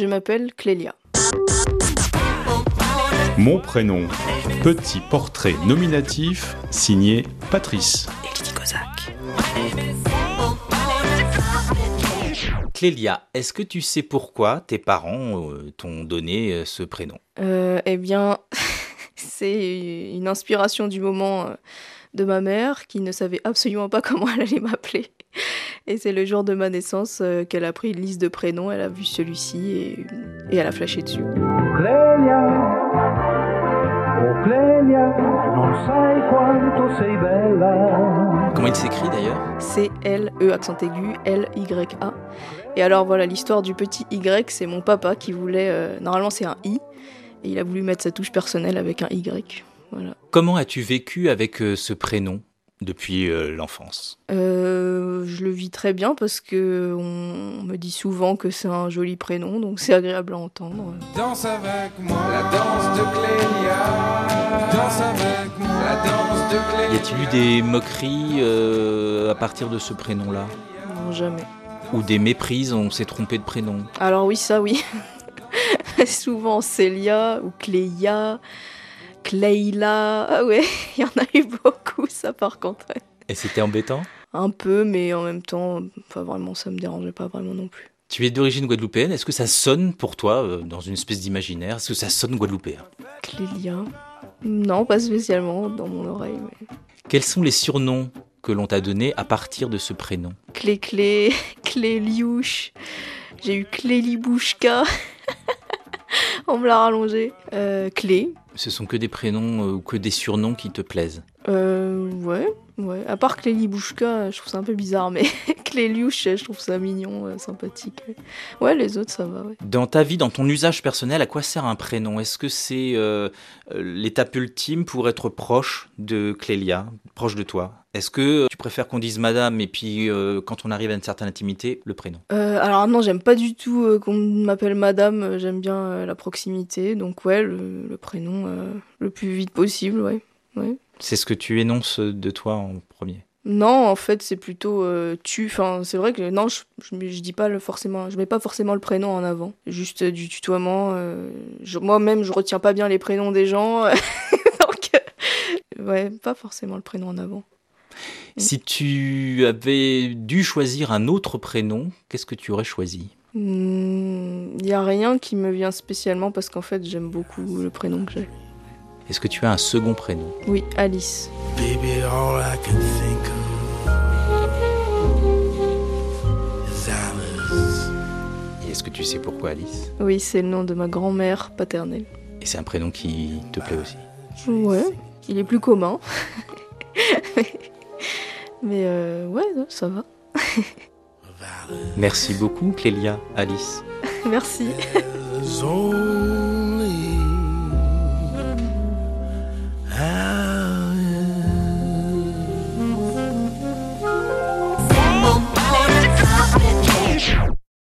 Je m'appelle Clélia. Mon prénom, petit portrait nominatif signé Patrice. Clélia, est-ce que tu sais pourquoi tes parents euh, t'ont donné euh, ce prénom? Euh, eh bien, c'est une inspiration du moment de ma mère qui ne savait absolument pas comment elle allait m'appeler. Et c'est le jour de ma naissance euh, qu'elle a pris une liste de prénoms, elle a vu celui-ci et, et elle a flashé dessus. Oh Clelia, non sai quanto sei bella. Comment il s'écrit d'ailleurs? C-L-E accent aigu, L-Y-A. Et alors voilà, l'histoire du petit Y, c'est mon papa qui voulait. euh, normalement, c'est un I. Et il a voulu mettre sa touche personnelle avec un Y. Voilà. Comment as-tu vécu avec euh, ce prénom? Depuis euh, l'enfance Euh, je le vis très bien parce que on me dit souvent que c'est un joli prénom, donc c'est agréable à entendre. Danse avec moi, la danse de Clélia. Danse avec moi, la danse de Y Clélia. a-t-il eu des moqueries euh, à partir de ce prénom-là? Non, jamais. Ou des méprises, on s'est trompé de prénom? Alors oui, ça oui. souvent Célia ou Cléia, Cléila. Ah ouais, il y en a eu beaucoup, ça par contre. ouais. Et c'était embêtant? Un peu, mais en même temps, pas vraiment, ça me dérangeait pas vraiment non plus. Tu es d'origine guadeloupéenne, est-ce que ça sonne pour toi, euh, dans une espèce d'imaginaire, est-ce que ça sonne guadeloupéen? Clélia Non, pas spécialement dans mon oreille. Mais... Quels sont les surnoms que l'on t'a donnés à partir de ce prénom? Clé Clé, Cléliouche. J'ai eu Clélibouchka. On me l'a rallongé. Euh, Clé. Ce sont que des prénoms euh, ou que des surnoms qui te plaisent. Euh, ouais, ouais. À part Clélibouchka, je trouve ça un peu bizarre, mais Cléliouche, je trouve ça mignon, euh, sympathique. Ouais, les autres, ça va, ouais. Dans ta vie, dans ton usage personnel, à quoi sert un prénom? Est-ce que c'est euh, euh, l'étape ultime pour être proche de Clélia, proche de toi? Est-ce que tu préfères qu'on dise madame et puis euh, quand on arrive à une certaine intimité, le prénom? Euh, alors non, j'aime pas du tout euh, qu'on m'appelle madame, j'aime bien la proximité, donc ouais, le, le prénom le plus vite possible, ouais. ouais. C'est ce que tu énonces de toi en premier. Non, en fait, c'est plutôt euh, tu. Enfin, c'est vrai que non, je, je, je dis pas le forcément, je mets pas forcément le prénom en avant. Juste euh, du tutoiement. euh, je- Moi-même, je retiens pas bien les prénoms des gens, donc euh, ouais, pas forcément le prénom en avant. Si tu avais dû choisir un autre prénom, qu'est-ce que tu aurais choisi? Il y a rien qui me vient spécialement parce qu'en fait, j'aime beaucoup le prénom que j'ai. Est-ce que tu as un second prénom? Oui, Alice. Baby, all I can think of is Alice. Et est-ce que tu sais pourquoi Alice? Oui, c'est le nom de ma grand-mère paternelle. Et c'est un prénom qui te plaît aussi? Ouais, il est plus commun. Mais euh, ouais, ça va. Merci beaucoup Clélia, Alice. Merci.